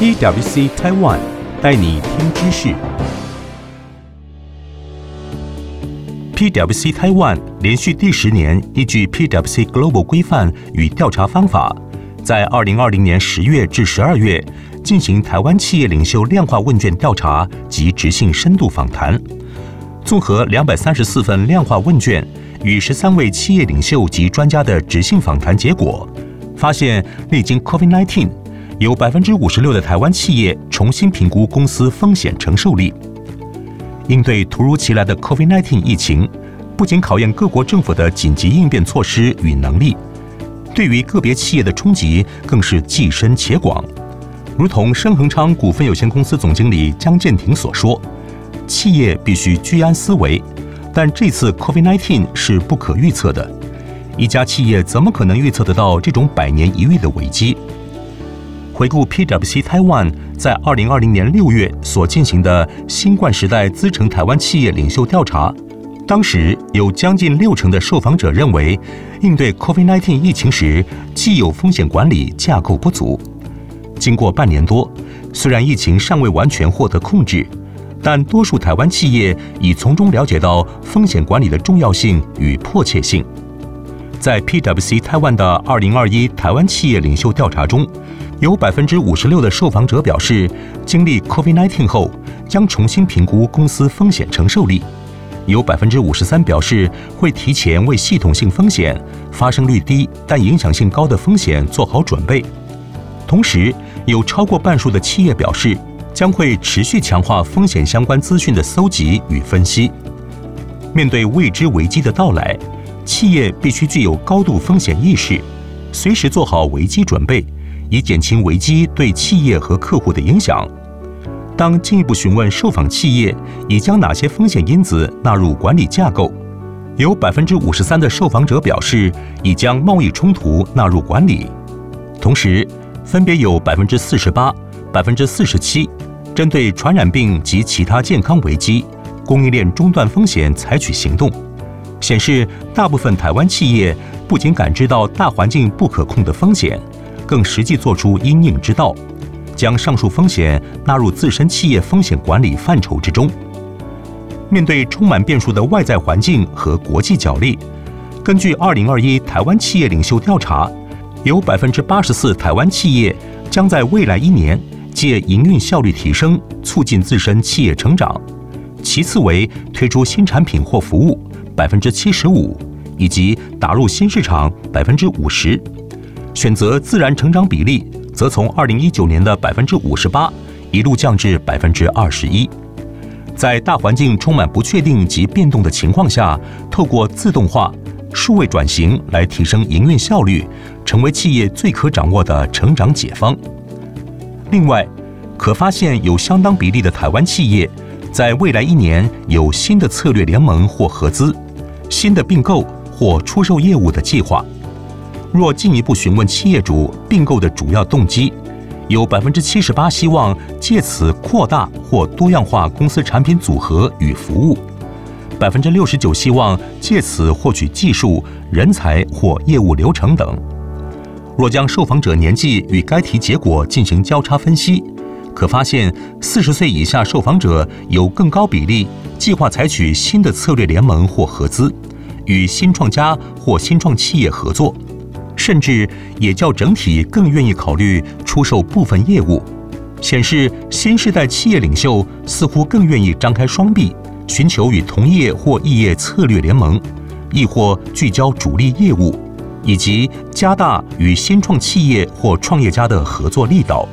PwC Taiwan 带你听知识。PwC Taiwan 连续第十年依据 PwC Global 规范与调查方法，在二零二零年十月至十二月进行台湾企业领袖量化问卷调查及质性深度访谈，综合两百三十四份量化问卷与十三位企业领袖及专家的质性访谈结果，发现历经 COVID-19，有百分之五十六的台湾企业重新评估公司风险承受力。应对突如其来的 COVID-19 疫情，不仅考验各国政府的紧急应变措施与能力，对于个别企业的冲击更是既深且广。如同升恒昌股份有限公司总经理江建庭所说：“企业必须居安思危，但这次 COVID-19 是不可预测的。一家企业怎么可能预测得到这种百年一遇的危机？”回顾 PwC Taiwan 在二零二零年六月所进行的新冠时代资诚台湾企业领袖调查，当时有将近六成的受访者认为，应对 COVID-19 疫情时，既有风险管理架构不足。经过半年多，虽然疫情尚未完全获得控制，但多数台湾企业已从中了解到风险管理的重要性与迫切性。在 PwC Taiwan 的二零二一台湾企业领袖调查中，有百分之五十六的受访者表示，经历 COVID-19 后将重新评估公司风险承受力；有百分之五十三表示会提前为系统性风险、发生率低但影响性高的风险做好准备。同时，有超过半数的企业表示，将会持续强化风险相关资讯的搜集与分析。面对未知危机的到来，企业必须具有高度风险意识，随时做好危机准备，以减轻危机对企业和客户的影响。当进一步询问受访企业已将哪些风险因子纳入管理架构，有百分之五十三的受访者表示已将贸易冲突纳入管理，同时。分别有百分之四十八、百分之四十七，针对传染病及其他健康危机、供应链中断风险采取行动，显示大部分台湾企业不仅感知到大环境不可控的风险，更实际做出因应之道，将上述风险纳入自身企业风险管理范畴之中。面对充满变数的外在环境和国际角力，根据二零二一台湾企业领袖调查。有百分之八十四台湾企业将在未来一年借营运效率提升，促进自身企业成长。其次为推出新产品或服务，百分之七十五，以及打入新市场百分之五十。选择自然成长比例则从二零一九年的百分之五十八一路降至百分之二十一。在大环境充满不确定及变动的情况下，透过自动化。数位转型来提升营运效率，成为企业最可掌握的成长解方。另外，可发现有相当比例的台湾企业，在未来一年有新的策略联盟或合资、新的并购或出售业务的计划。若进一步询问企业主并购的主要动机，有百分之七十八希望借此扩大或多样化公司产品组合与服务。百分之六十九希望借此获取技术、人才或业务流程等。若将受访者年纪与该题结果进行交叉分析，可发现四十岁以下受访者有更高比例计划采取新的策略联盟或合资，与新创家或新创企业合作，甚至也较整体更愿意考虑出售部分业务，显示新世代企业领袖似乎更愿意张开双臂。寻求与同业或异业策略联盟，亦或聚焦主力业务，以及加大与新创企业或创业家的合作力道。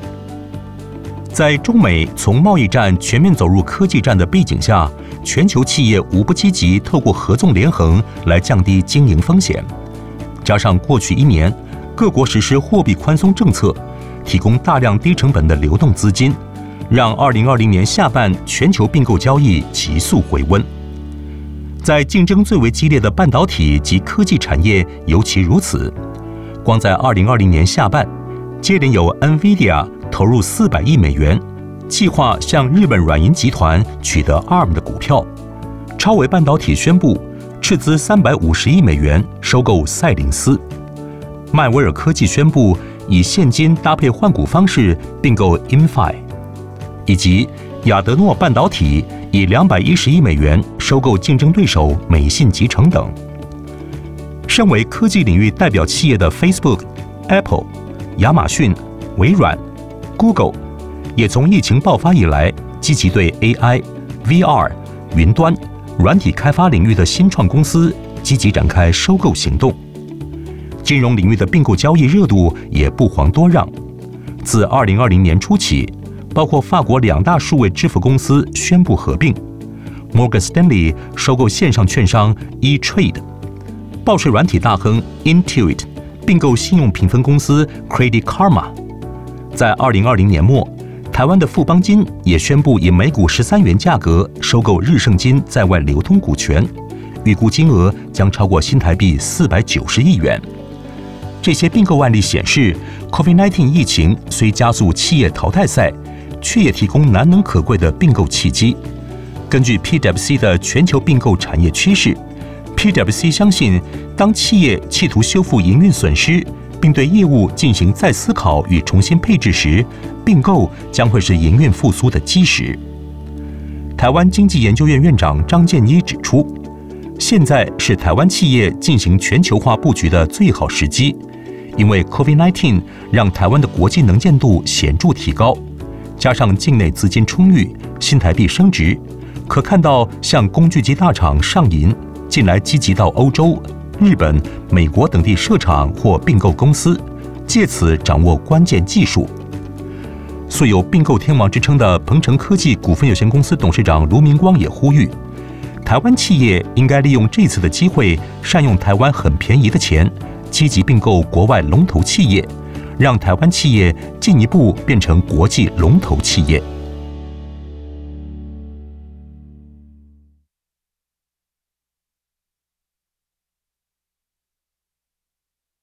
在中美从贸易战全面走入科技战的背景下，全球企业无不积极透过合纵连横来降低经营风险。加上过去一年各国实施货币宽松政策，提供大量低成本的流动资金。让二零二零年下半全球并购交易急速回温，在竞争最为激烈的半导体及科技产业尤其如此。光在二零二零年下半，接连有 NVIDIA 投入四百亿美元，计划向日本软银集团取得 ARM 的股票；超维半导体宣布斥资三百五十亿美元收购赛灵思；迈威尔科技宣布以现金搭配换股方式并购 Infi，以及亚德诺半导体以两百一十亿美元收购竞争对手美信集成等。身为科技领域代表企业的 Facebook、Apple、亚马逊、微软、Google，也从疫情爆发以来，积极对 AI、VR、云端、软体开发领域的新创公司积极展开收购行动。金融领域的并购交易热度也不遑多让。自二零二零年初起，包括法国两大数位支付公司宣布合并，Morgan Stanley 收购线上券商 eTrade，报税软体大亨 Intuit 并购信用评分公司 Credit Karma。在二零二零年末，台湾的富邦金也宣布以每股十三元价格收购日盛金在外流通股权，预估金额将超过新台币四百九十亿元。这些并购案例显示，COVID-19 疫情虽加速企业淘汰赛，却也提供难能可贵的并购契机。根据 PwC 的全球并购产业趋势，PwC 相信，当企业企图修复营运损失，并对业务进行再思考与重新配置时，并购将会是营运复苏的基石。台湾经济研究院院长张建一指出，现在是台湾企业进行全球化布局的最好时机。因为 COVID-19 让台湾的国际能见度显著提高，加上境内资金充裕，新台币升值，可看到像工具机大厂上银近来积极到欧洲、日本、美国等地设厂或并购公司，借此掌握关键技术。素有并购天王之称的鹏程科技股份有限公司董事长卢明光也呼吁，台湾企业应该利用这次的机会，善用台湾很便宜的钱。积极并购国外龙头企业，让台湾企业进一步变成国际龙头企业。